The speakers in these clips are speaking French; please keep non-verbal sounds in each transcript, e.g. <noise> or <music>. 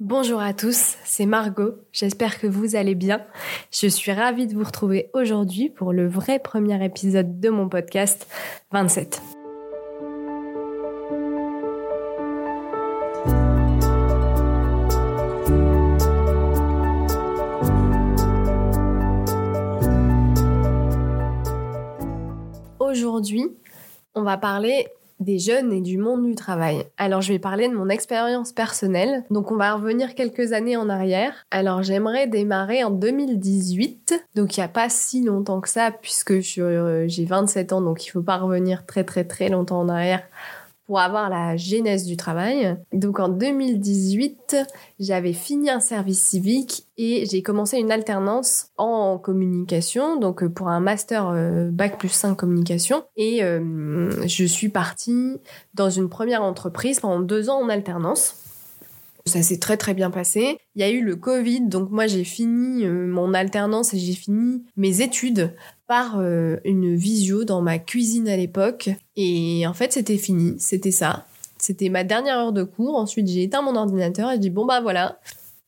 Bonjour à tous, c'est Margot, j'espère que vous allez bien. Je suis ravie de vous retrouver aujourd'hui pour le vrai premier épisode de mon podcast 27. Aujourd'hui, on va parler des jeunes et du monde du travail. Alors je vais parler de mon expérience personnelle. Donc on va revenir quelques années en arrière. Alors j'aimerais démarrer en 2018. Donc il n'y a pas si longtemps que ça puisque euh, j'ai 27 ans donc il faut pas revenir très très très longtemps en arrière pour avoir la genèse du travail. Donc en 2018, j'avais fini un service civique et j'ai commencé une alternance en communication, donc euh, pour un master euh, bac plus 5 communication. Et euh, je suis partie dans une première entreprise pendant deux ans en alternance. Ça s'est très très bien passé. Il y a eu le Covid, donc moi j'ai fini mon alternance et j'ai fini mes études par euh, une visio dans ma cuisine à l'époque. Et en fait, c'était fini, c'était ça. C'était ma dernière heure de cours. Ensuite, j'ai éteint mon ordinateur et j'ai dit bon bah voilà,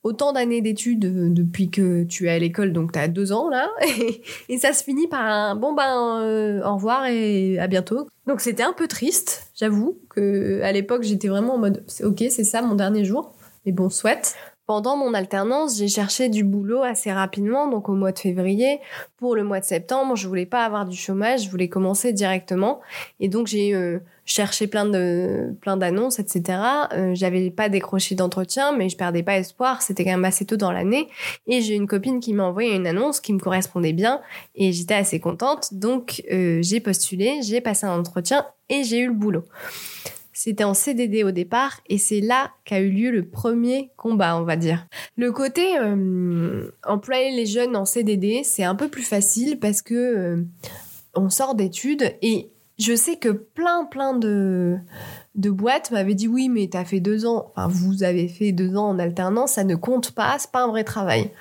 autant d'années d'études euh, depuis que tu es à l'école, donc t'as deux ans là, <laughs> et, ça se finit par un bon ben euh, au revoir et à bientôt. Donc c'était un peu triste, j'avoue que à l'époque j'étais vraiment en mode ok c'est ça mon dernier jour, mais bon soit. Pendant mon alternance, j'ai cherché du boulot assez rapidement, donc au mois de février. Pour le mois de septembre, je voulais pas avoir du chômage, je voulais commencer directement. Et donc j'ai euh, cherché plein de plein d'annonces, etc. Euh, J'avais pas décroché d'entretien, mais je perdais pas espoir. C'était quand même assez tôt dans l'année. Et j'ai une copine qui m'a envoyé une annonce qui me correspondait bien, et j'étais assez contente. Donc euh, j'ai postulé, j'ai passé un entretien et j'ai eu le boulot. C'était en CDD au départ et c'est là qu'a eu lieu le premier combat, on va dire. Le côté euh, employer les jeunes en CDD, c'est un peu plus facile parce que euh, on sort d'études et je sais que plein plein de boîtes m'avaient dit oui mais t'as fait deux ans, enfin vous avez fait deux ans en alternance, ça ne compte pas, c'est pas un vrai travail.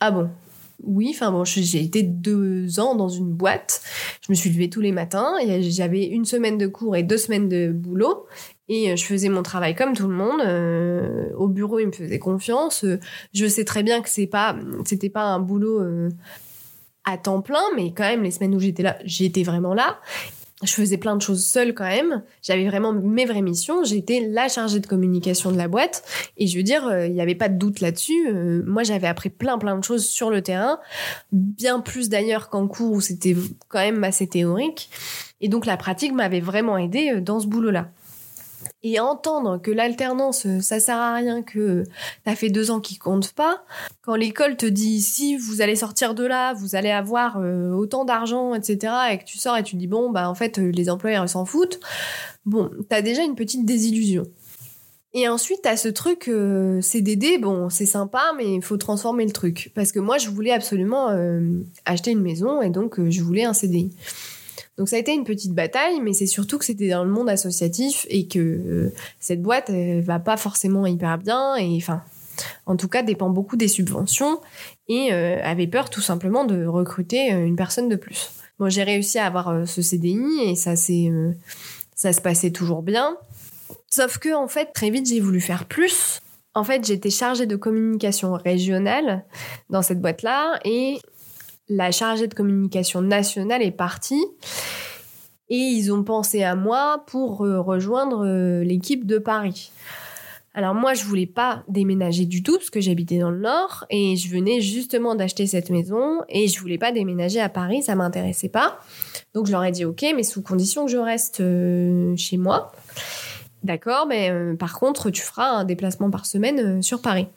Ah bon oui, enfin bon, j'ai été deux ans dans une boîte. Je me suis levée tous les matins. J'avais une semaine de cours et deux semaines de boulot. Et euh, je faisais mon travail comme tout le monde. Euh, au bureau, ils me faisaient confiance. Je sais très bien que c'est pas, c'était pas un boulot euh, à temps plein, mais quand même, les semaines où j'étais là, j'étais vraiment là je faisais plein de choses seule quand même. J'avais vraiment mes vraies missions. J'étais la chargée de communication de la boîte. Et je veux dire, euh, il n'y avait pas de doute là-dessus. Euh, moi, j'avais appris plein plein de choses sur le terrain. Bien plus d'ailleurs qu'en cours où c'était quand même assez théorique. Et donc la pratique m'avait vraiment aidé euh, dans ce boulot-là et entendre que l'alternance euh, ça sert à rien que t'as fait deux ans qui comptent pas quand l'école te dit si vous allez sortir de là vous allez avoir euh, autant d'argent etc et que tu sors et tu dis bon bah en fait euh, les employeurs s'en foutent bon t'as déjà une petite désillusion et ensuite, t'as ce truc CDD, bon, c'est sympa, mais il faut transformer le truc. Parce que moi, je voulais absolument acheter une maison et donc je voulais un CDI. Donc ça a été une petite bataille, mais c'est surtout que c'était dans le monde associatif et que euh, cette boîte elle va pas forcément hyper bien et enfin en tout cas dépend beaucoup des subventions et euh, avait peur tout simplement de recruter euh, une personne de plus. Bon, j'ai réussi à avoir ce CDI et ça ça se passait toujours bien. Sauf que en fait très vite j'ai voulu faire plus. En fait, j'étais chargée de communication régionale dans cette boîte-là et la chargée de communication nationale est partie et ils ont pensé à moi pour euh, rejoindre euh, l'équipe de Paris. Alors moi, je voulais pas déménager du tout parce que j'habitais dans le Nord et je venais justement d'acheter cette maison et je voulais pas déménager à Paris, ça m'intéressait pas. Donc je leur ai dit OK, mais sous condition que je reste euh, chez moi. D'accord, mais par contre, tu feras un déplacement par semaine sur Paris.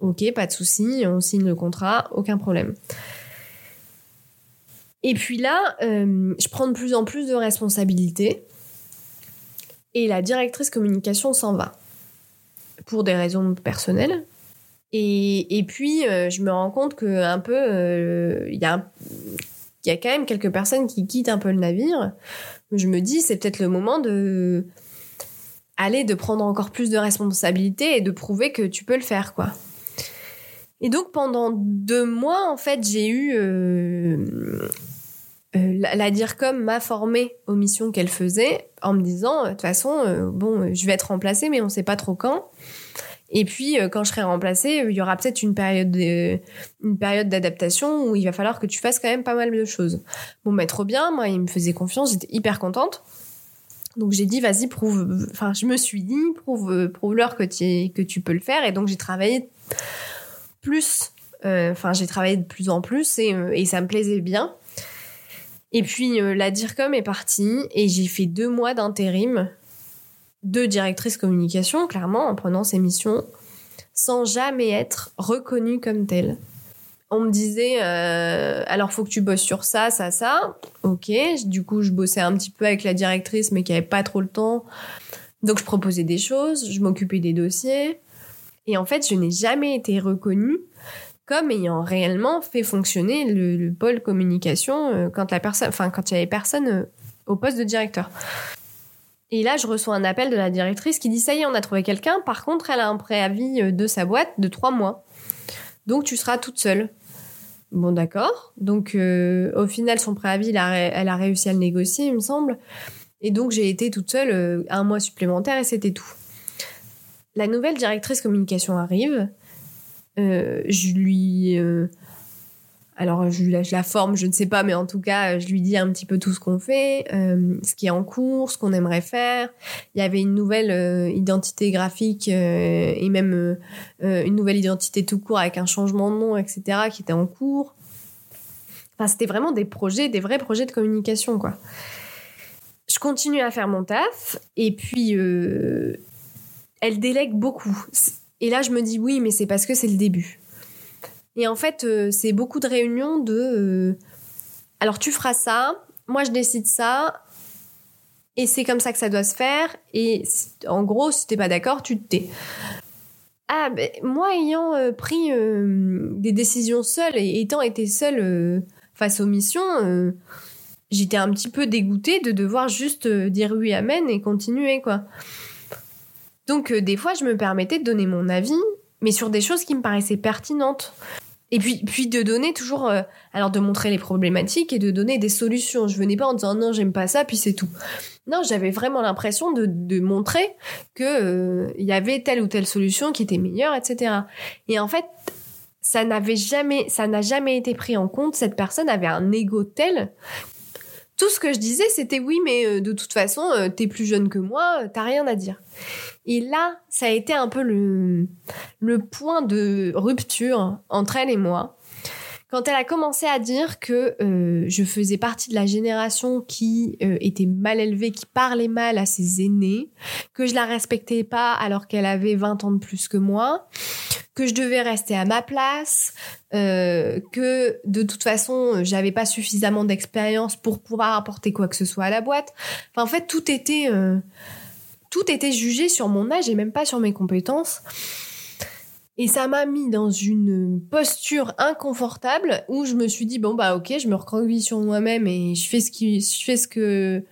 OK, pas de souci, on signe le contrat, aucun problème. Et puis là, euh, je prends de plus en plus de responsabilités. Et la directrice communication s'en va. Pour des raisons personnelles. Et, puis, euh, je me rends compte que un peu, euh, il y, a, y a quand même quelques personnes qui quittent un peu le navire. Je me dis, c'est peut-être le moment de aller de prendre encore plus de responsabilités et de prouver que tu peux le faire, quoi. Et donc pendant deux mois, en fait, j'ai eu la, DIRCOM m'a formée aux missions qu'elle faisait en me disant, euh, de toute façon, euh, bon, je vais être remplacée, mais on ne sait pas trop quand. Et puis, euh, quand je serai remplacée, il y aura peut-être une période, de- une période d'adaptation où il va falloir que tu fasses quand même pas mal de choses. Bon, bah, trop bien. Moi, il me faisait confiance. J'étais hyper contente. Donc, j'ai dit, vas-y, prouve. Enfin, je me suis dit, prouve, prouve-leur que tu, que tu peux le faire. Et donc, j'ai travaillé plus. euh, Enfin, j'ai travaillé de plus en plus et, euh, et ça me plaisait bien. Et puis, euh, la DIRCOM est partie et j'ai fait deux mois d'intérim de directrice communication, clairement, en prenant ces missions, sans jamais être reconnue comme telle. On me disait, euh, alors faut que tu bosses sur ça, ça, ça. Ok, du coup, je bossais un petit peu avec la directrice, mais qui avait pas trop le temps. Donc, je proposais des choses, je m'occupais des dossiers. Et en fait, je n'ai jamais été reconnue comme ayant réellement fait fonctionner le, le pôle communication euh, quand la personne, enfin, quand il y avait personne euh, au poste de directeur. Et là, je reçois un appel de la directrice qui dit ça y est, on a trouvé quelqu'un. Par contre, elle a un préavis euh, de sa boîte de trois mois. Donc, tu seras toute seule. Bon, d'accord. Donc, au final, son préavis, elle a, réussi à le négocier, il me semble. Et donc, j'ai été toute seule un mois supplémentaire et c'était tout. La nouvelle directrice communication arrive. Euh, je lui. euh, alors, je la forme, je ne sais pas, mais en tout cas, je lui dis un petit peu tout ce qu'on fait, euh, ce qui est en cours, ce qu'on aimerait faire. Il y avait une nouvelle identité graphique et même une nouvelle identité tout court avec un changement de nom, etc., qui était en cours. Enfin, c'était vraiment des projets, des vrais projets de communication, quoi. Je continue à faire mon taf et puis elle délègue beaucoup. Et là, je me dis oui, mais c'est parce que c'est le début. Et en fait, euh, c'est beaucoup de réunions de. euh, alors, tu feras ça, moi je décide ça, et c'est comme ça que ça doit se faire. Et en gros, si t'es pas d'accord, tu te tais. Ah, ben, moi ayant euh, pris des décisions seule et étant été seule face aux missions, j'étais un petit peu dégoûtée de devoir juste dire oui, amen et continuer, quoi. Donc, euh, des fois, je me permettais de donner mon avis, mais sur des choses qui me paraissaient pertinentes. Et puis, puis de donner toujours, euh, alors de montrer les problématiques et de donner des solutions. Je venais pas en disant non, j'aime pas ça, puis c'est tout. Non, j'avais vraiment l'impression de, montrer que euh, il y avait telle ou telle solution qui était meilleure, etc. Et en fait, ça n'avait jamais, ça n'a jamais été pris en compte. Cette personne avait un ego tel. Tout ce que je disais, c'était oui, mais euh, de toute façon, euh, t'es plus jeune que moi, euh, t'as rien à dire. Et là, ça a été un peu le, point de rupture entre elle et moi. Quand elle a commencé à dire que je faisais partie de la génération qui était mal élevée, qui parlait mal à ses aînés, que je la respectais pas alors qu'elle avait 20 ans de plus que moi, que je devais rester à ma place, euh, que de toute façon j'avais pas suffisamment d'expérience pour pouvoir apporter quoi que ce soit à la boîte. Enfin, en fait, tout était euh, tout était jugé sur mon âge et même pas sur mes compétences. Et ça m'a mis dans une posture inconfortable où je me suis dit bon bah ok, je me recroqueville sur moi-même et je fais ce qui, je fais ce que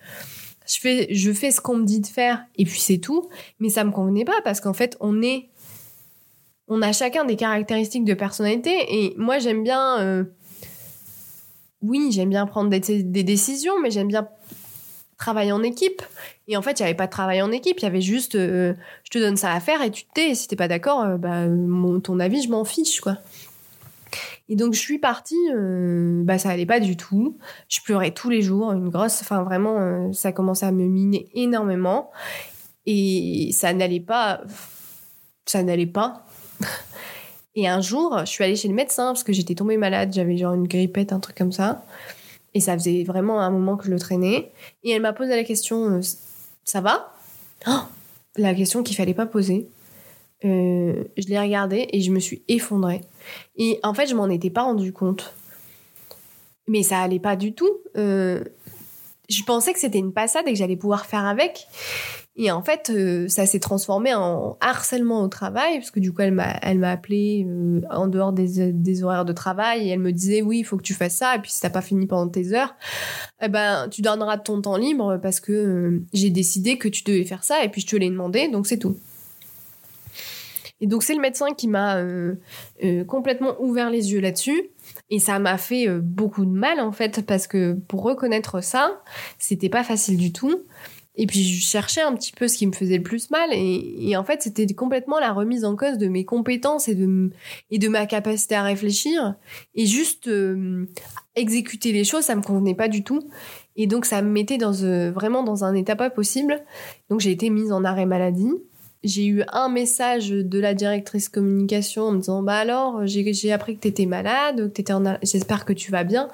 je fais, je fais ce qu'on me dit de faire et puis c'est tout. Mais ça me convenait pas parce qu'en fait on est, on a chacun des caractéristiques de personnalité et moi j'aime bien, euh, oui j'aime bien prendre des, décisions, mais j'aime bien travailler en équipe. Et en fait, il n'y avait pas de travail en équipe, il y avait juste euh, je te donne ça à faire et tu te tais. Et si t'es pas d'accord, euh, bah, ton avis, je m'en fiche, quoi. Et donc, je suis partie, bah, ça allait pas du tout. Je pleurais tous les jours, une grosse, enfin, vraiment, ça commençait à me miner énormément. Et ça n'allait pas, ça n'allait pas. Et un jour, je suis allée chez le médecin parce que j'étais tombée malade, j'avais genre une grippette, un truc comme ça. Et ça faisait vraiment un moment que je le traînais. Et elle m'a posé la question euh, Ça va? Oh La question qu'il fallait pas poser. Euh, je l'ai regardée et je me suis effondrée. Et en fait, je m'en étais pas rendu compte. Mais ça allait pas du tout. Euh, je pensais que c'était une passade et que j'allais pouvoir faire avec. Et en fait, euh, ça s'est transformé en harcèlement au travail, parce que du coup, elle m'a, elle m'a appelé euh, en dehors des, des horaires de travail et elle me disait oui, il faut que tu fasses ça. Et puis si t'as pas fini pendant tes heures, eh ben tu donneras ton temps libre parce que euh, j'ai décidé que tu devais faire ça et puis je te l'ai demandé, donc c'est tout. Et donc c'est le médecin qui m'a euh, euh, complètement ouvert les yeux là-dessus. Et ça m'a fait euh, beaucoup de mal en fait parce que pour reconnaître ça, c'était pas facile du tout. Et puis je cherchais un petit peu ce qui me faisait le plus mal. Et, en fait c'était complètement la remise en cause de mes compétences et de et de ma capacité à réfléchir. Et juste euh, exécuter les choses ça me convenait pas du tout. Et donc ça me mettait dans euh, vraiment dans un état pas possible. Donc j'ai été mise en arrêt maladie. J'ai eu un message de la directrice communication en me disant bah alors j'ai appris que t'étais malade j'espère que tu vas bien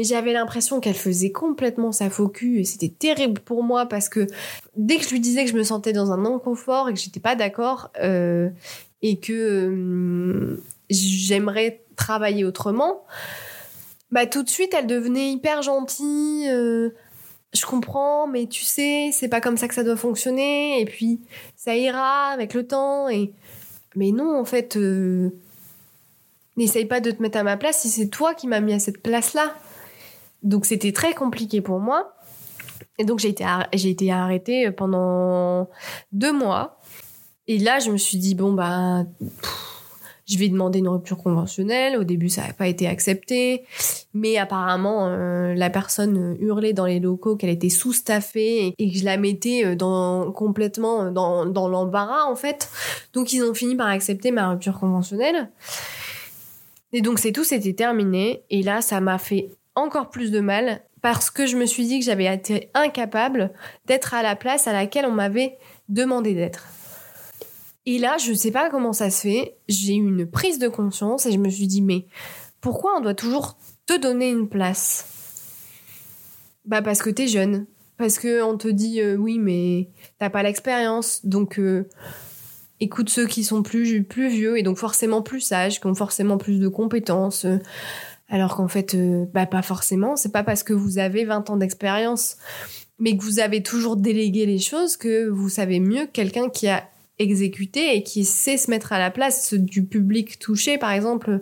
mais j'avais l'impression qu'elle faisait complètement sa faux cul et c'était terrible pour moi parce que dès que je lui disais que je me sentais dans un inconfort et que j'étais pas d'accord euh, et que euh, j'aimerais travailler autrement, bah tout de suite elle devenait hyper gentille. Euh, je comprends, mais tu sais, c'est pas comme ça que ça doit fonctionner et puis ça ira avec le temps et mais non en fait. N'essaye pas de te mettre à ma place si c'est toi qui m'as mis à cette place-là. Donc c'était très compliqué pour moi. Et donc j'ai été, j'ai été arrêtée pendant deux mois. Et là, je me suis dit, bon, bah, je vais demander une rupture conventionnelle. Au début, ça n'a pas été accepté. Mais apparemment, euh, la personne hurlait dans les locaux qu'elle était sous-staffée et que je la mettais euh, dans, complètement dans, dans l'embarras, en fait. Donc, ils ont fini par accepter ma rupture conventionnelle. Et donc, c'est tout, c'était terminé. Et là, ça m'a fait encore plus de mal parce que je me suis dit que j'avais été incapable d'être à la place à laquelle on m'avait demandé d'être. Et là, je ne sais pas comment ça se fait, j'ai eu une prise de conscience et je me suis dit mais pourquoi on doit toujours te donner une place? Bah parce que t'es jeune, parce que on te dit euh, oui mais t'as pas l'expérience, donc euh, écoute ceux qui sont plus plus vieux et donc forcément plus sages, qui ont forcément plus de compétences. Euh, alors qu'en fait, euh, bah, pas forcément. C'est pas parce que vous avez 20 ans d'expérience, mais que vous avez toujours délégué les choses que vous savez mieux que quelqu'un qui a exécuté et qui sait se mettre à la place du public touché, par exemple,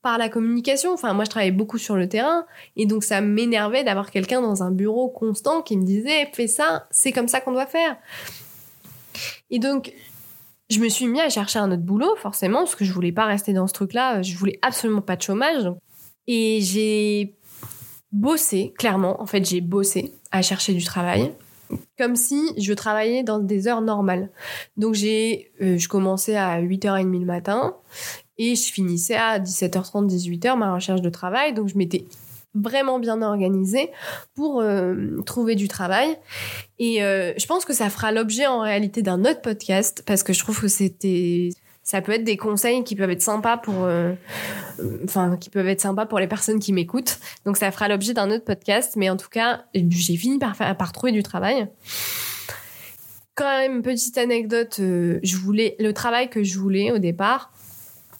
par la communication. Enfin, moi, je travaillais beaucoup sur le terrain et donc ça m'énervait d'avoir quelqu'un dans un bureau constant qui me disait, fais ça, c'est comme ça qu'on doit faire. Et donc, je me suis mis à chercher un autre boulot, forcément, parce que je voulais pas rester dans ce truc-là. Je voulais absolument pas de chômage. Et j'ai bossé, clairement, en fait, j'ai bossé à chercher du travail comme si je travaillais dans des heures normales. Donc j'ai euh, je commençais à 8h30 le matin et je finissais à 17h30 18h ma recherche de travail donc je m'étais vraiment bien organisée pour euh, trouver du travail et euh, je pense que ça fera l'objet en réalité d'un autre podcast parce que je trouve que c'était ça peut être des conseils qui peuvent être sympas pour, euh, qui peuvent être sympas pour les personnes qui m'écoutent. Donc, ça fera l'objet d'un autre podcast. Mais en tout cas, j'ai fini par, par trouver du travail. Quand même, petite anecdote, euh, je voulais, le travail que je voulais au départ,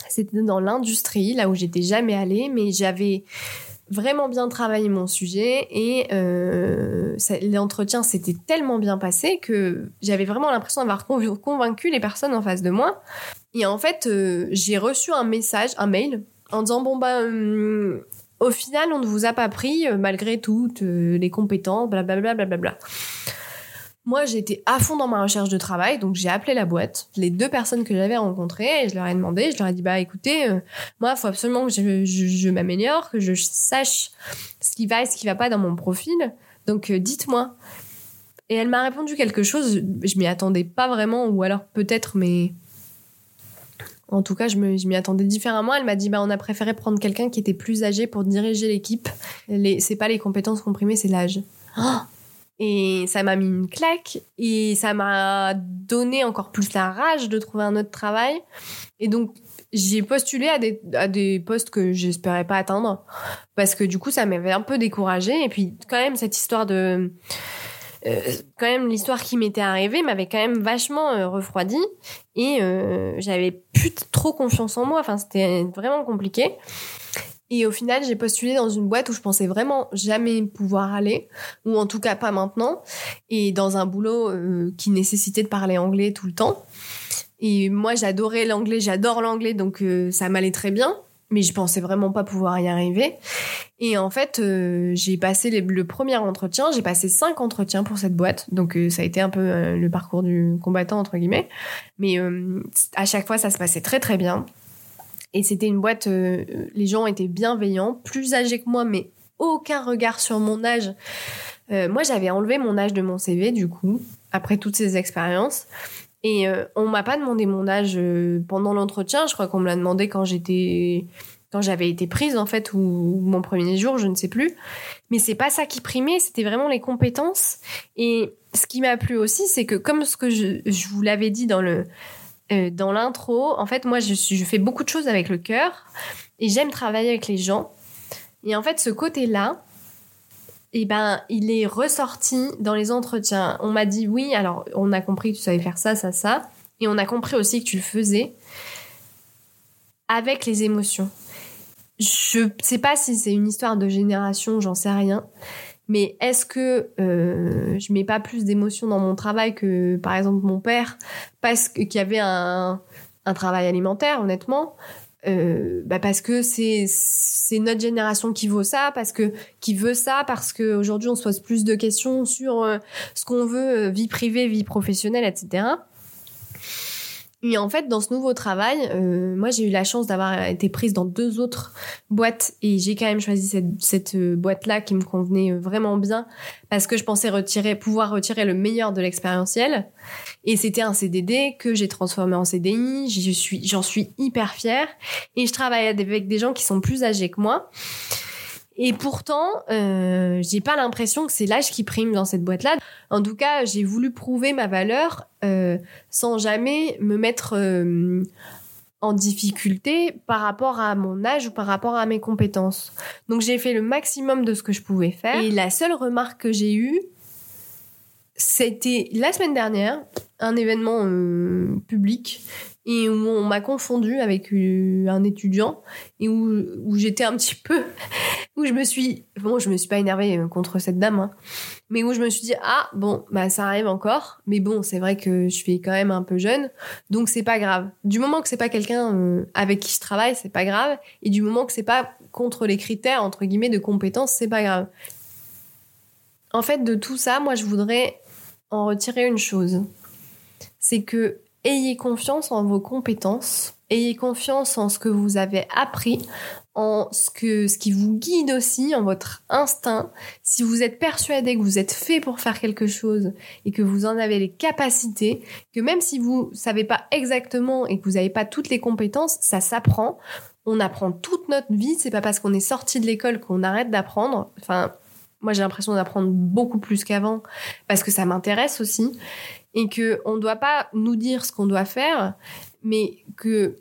c'était dans l'industrie, là où j'étais jamais allée, mais j'avais vraiment bien travaillé mon sujet et euh, l'entretien s'était tellement bien passé que j'avais vraiment l'impression d'avoir convaincu les personnes en face de moi. Et en fait, euh, j'ai reçu un message, un mail, en disant bon bah hum, au final on ne vous a pas pris euh, malgré toutes les compétences, blablabla. Bla, bla, bla, moi, j'étais à fond dans ma recherche de travail, donc j'ai appelé la boîte, les deux personnes que j'avais rencontrées, et je leur ai demandé, je leur ai dit, bah écoutez, euh, moi, il faut absolument que je, je, m'améliore, que je sache ce qui va et ce qui va pas dans mon profil, donc euh, dites-moi. Et elle m'a répondu quelque chose, je m'y attendais pas vraiment, ou alors peut-être, mais en tout cas, je m'y attendais différemment. Elle m'a dit, bah, on a préféré prendre quelqu'un qui était plus âgé pour diriger l'équipe. C'est pas les compétences comprimées, c'est l'âge. Oh et ça m'a mis une claque et ça m'a donné encore plus la rage de trouver un autre travail. Et donc, j'ai postulé à des, à des postes que j'espérais pas atteindre parce que du coup, ça m'avait un peu découragée. Et puis, quand même, cette histoire de... Euh, quand même, l'histoire qui m'était arrivée m'avait quand même vachement euh, refroidi et euh, j'avais plus trop confiance en moi. Enfin, c'était vraiment compliqué. Et au final, j'ai postulé dans une boîte où je pensais vraiment jamais pouvoir aller, ou en tout cas pas maintenant, et dans un boulot euh, qui nécessitait de parler anglais tout le temps. Et moi, j'adorais l'anglais, j'adore l'anglais, donc euh, ça m'allait très bien, mais je pensais vraiment pas pouvoir y arriver. Et en fait, euh, j'ai passé le premier entretien, j'ai passé cinq entretiens pour cette boîte, donc ça a été un peu le parcours du combattant entre guillemets. Mais à chaque fois, ça se passait très très bien. Et c'était une boîte, euh, les gens étaient bienveillants, plus âgés que moi, mais aucun regard sur mon âge. Euh, moi, j'avais enlevé mon âge de mon CV, du coup, après toutes ces expériences. Et euh, on m'a pas demandé mon âge euh, pendant l'entretien. Je crois qu'on me l'a demandé quand j'étais, quand j'avais été prise en fait, ou, mon premier jour, je ne sais plus. Mais c'est pas ça qui primait. C'était vraiment les compétences. Et ce qui m'a plu aussi, c'est que comme ce que je vous l'avais dit dans le euh, dans l'intro, en fait, moi, je, fais beaucoup de choses avec le cœur et j'aime travailler avec les gens. Et en fait, ce côté-là, eh ben, il est ressorti dans les entretiens. On m'a dit oui, alors on a compris que tu savais faire ça, ça, ça. Et on a compris aussi que tu le faisais avec les émotions. Je sais pas si c'est une histoire de génération, j'en sais rien. Mais est-ce que euh, je mets pas plus d'émotions dans mon travail que par exemple mon père parce qu'il y avait un, un travail alimentaire honnêtement euh, bah parce que c'est notre génération qui vaut ça parce que qui veut ça parce que aujourd'hui on se pose plus de questions sur euh, ce qu'on veut euh, vie privée vie professionnelle etc et en fait, dans ce nouveau travail, euh, moi j'ai eu la chance d'avoir été prise dans deux autres boîtes et j'ai quand même choisi cette, cette euh, boîte-là qui me convenait euh, vraiment bien parce que je pensais retirer, pouvoir retirer le meilleur de l'expérientiel. Et c'était un CDD que j'ai transformé en CDI. Je suis, j'en suis hyper fière et je travaille avec des gens qui sont plus âgés que moi. Et pourtant, euh, j'ai pas l'impression que c'est l'âge qui prime dans cette boîte-là. En tout cas, j'ai voulu prouver ma valeur euh, sans jamais me mettre euh, en difficulté par rapport à mon âge ou par rapport à mes compétences. Donc j'ai fait le maximum de ce que je pouvais faire. Et la seule remarque que j'ai eue, c'était la semaine dernière, un événement euh, public et où on m'a confondu avec un étudiant et où j'étais un petit peu où je me suis bon je me suis pas énervée euh, contre cette dame hein, mais où je me suis dit ah bon bah ça arrive encore mais bon c'est vrai que je suis quand même un peu jeune donc c'est pas grave. Du moment que c'est pas quelqu'un euh, avec qui je travaille c'est pas grave et du moment que c'est pas contre les critères entre guillemets de compétences c'est pas grave. En fait de tout ça moi je voudrais en retirer une chose. C'est que ayez confiance en vos compétences, ayez confiance en ce que vous avez appris, en ce que ce qui vous guide aussi, en votre instinct. Si vous êtes persuadé que vous êtes fait pour faire quelque chose et que vous en avez les capacités, que même si vous savez pas exactement et que vous n'avez pas toutes les compétences, ça s'apprend. On apprend toute notre vie. C'est pas parce qu'on est sorti de l'école qu'on arrête d'apprendre. Enfin, moi j'ai l'impression d'apprendre beaucoup plus qu'avant parce que ça m'intéresse aussi et que on doit pas nous dire ce qu'on doit faire, mais que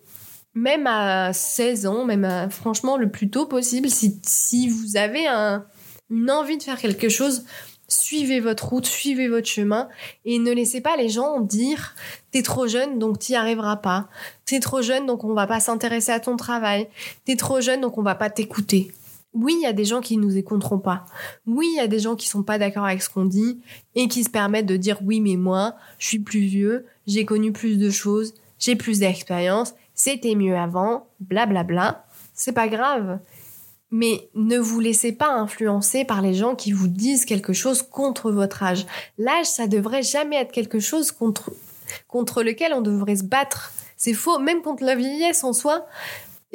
même à 16 ans, même franchement le plus tôt possible, si, si vous avez un, une envie de faire quelque chose, suivez votre route, suivez votre chemin et ne laissez pas les gens dire t'es trop jeune donc t'y arriveras pas. T'es trop jeune donc on va pas s'intéresser à ton travail. T'es trop jeune donc on va pas t'écouter. Oui, il y a des gens qui nous écouteront pas. Oui, il y a des gens qui sont pas d'accord avec ce qu'on dit et qui se permettent de dire oui, mais moi, je suis plus vieux, j'ai connu plus de choses, j'ai plus d'expérience, c'était mieux avant, blablabla. Bla bla. C'est pas grave. Mais ne vous laissez pas influencer par les gens qui vous disent quelque chose contre votre âge. L'âge, ça devrait jamais être quelque chose contre, contre lequel on devrait se battre. C'est faux, même contre la vieillesse en soi.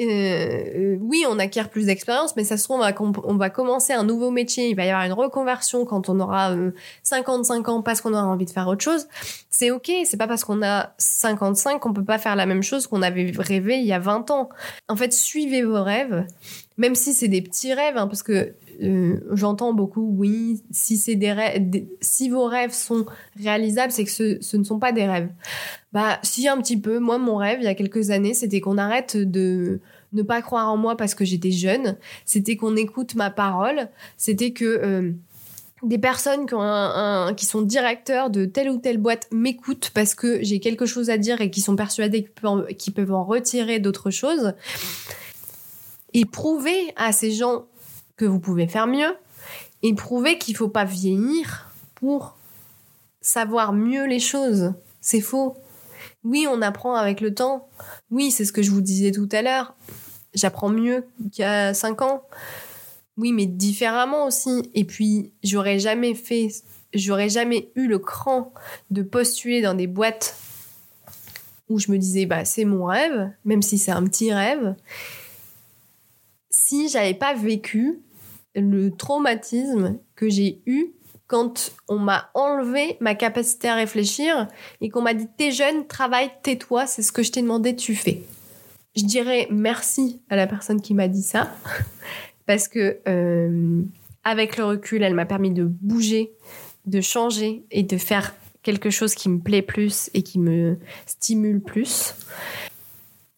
Euh, euh, oui, on acquiert plus d'expérience, mais ça se trouve, on va, commencer un nouveau métier, il va y avoir une reconversion quand on aura euh, 55 ans parce qu'on aura envie de faire autre chose. C'est ok, c'est pas parce qu'on a 55 qu'on peut pas faire la même chose qu'on avait rêvé il y a 20 ans. En fait, suivez vos rêves, même si c'est des petits rêves, hein, parce que euh, j'entends beaucoup, oui, si vos rêves sont réalisables, c'est que ce, ne sont pas des rêves. Bah, si un petit peu. Moi, mon rêve, il y a quelques années, c'était qu'on arrête de ne pas croire en moi parce que j'étais jeune. C'était qu'on écoute ma parole. C'était que euh, des personnes qui sont directeurs de telle ou telle boîte m'écoutent parce que j'ai quelque chose à dire et qui sont persuadés qu'ils peuvent en retirer d'autres choses. Et prouver à ces gens que vous pouvez faire mieux et prouver qu'il faut pas vieillir pour savoir mieux les choses. C'est faux. Oui, on apprend avec le temps. Oui, c'est ce que je vous disais tout à l'heure. J'apprends mieux qu'il y a cinq ans. Oui, mais différemment aussi. Et puis, j'aurais jamais fait, j'aurais jamais eu le cran de postuler dans des boîtes où je me disais, bah, c'est mon rêve, même si c'est un petit rêve si j'avais pas vécu le traumatisme que j'ai eu quand on m'a enlevé ma capacité à réfléchir et qu'on m'a dit t'es jeune, travaille, tais-toi, c'est ce que je t'ai demandé, tu fais. Je dirais merci à la personne qui m'a dit ça <laughs> parce que euh, avec le recul, elle m'a permis de bouger, de changer et de faire quelque chose qui me plaît plus et qui me stimule plus.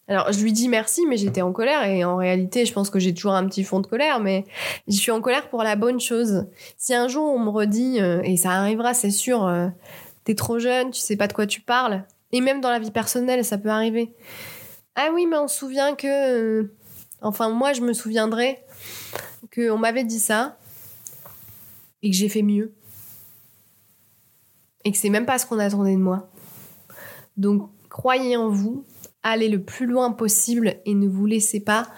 Alors, je lui dis merci, mais j'étais en colère et en réalité, je pense que j'ai toujours un petit fond de colère, mais je suis en colère pour la bonne chose. Si un jour on me redit, euh, et ça arrivera, c'est sûr, euh, t'es trop jeune, tu sais pas de quoi tu parles, et même dans la vie personnelle, ça peut arriver. Ah oui, mais on se souvient que, euh, enfin, moi, je me souviendrai qu'on m'avait dit ça et que j'ai fait mieux. Et que c'est même pas ce qu'on attendait de moi. Donc, croyez en vous, allez le plus loin possible et ne vous laissez pas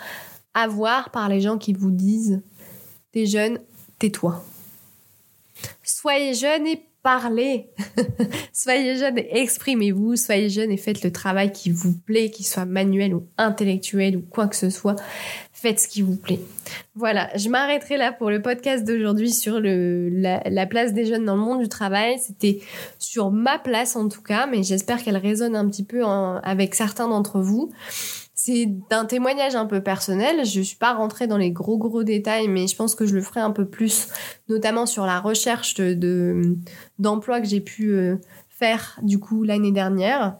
avoir par les gens qui vous disent T'es jeune, tais-toi. Soyez jeune et parlez. <laughs> soyez jeune et exprimez-vous. Soyez jeune et faites le travail qui vous plaît, qu'il soit manuel ou intellectuel ou quoi que ce soit. Faites ce qui vous plaît. Voilà, je m'arrêterai là pour le podcast d'aujourd'hui sur la, place des jeunes dans le monde du travail. C'était sur ma place en tout cas, mais j'espère qu'elle résonne un petit peu avec certains d'entre vous. C'est d'un témoignage un peu personnel. Je suis pas rentrée dans les gros gros détails, mais je pense que je le ferai un peu plus, notamment sur la recherche de d'emploi que j'ai pu euh, faire du coup l'année dernière.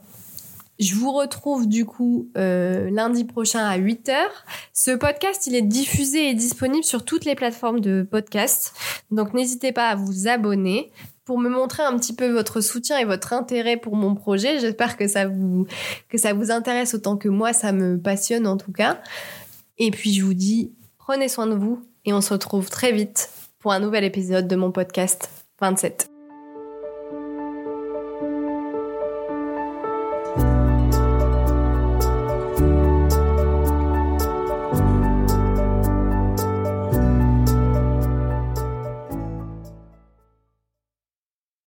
Je vous retrouve du coup euh, lundi prochain à 8h. Ce podcast, il est diffusé et disponible sur toutes les plateformes de podcast. Donc n'hésitez pas à vous abonner pour me montrer un petit peu votre soutien et votre intérêt pour mon projet. J'espère que ça vous intéresse autant que moi, ça me passionne en tout cas. Et puis je vous dis prenez soin de vous et on se retrouve très vite pour un nouvel épisode de mon podcast 27.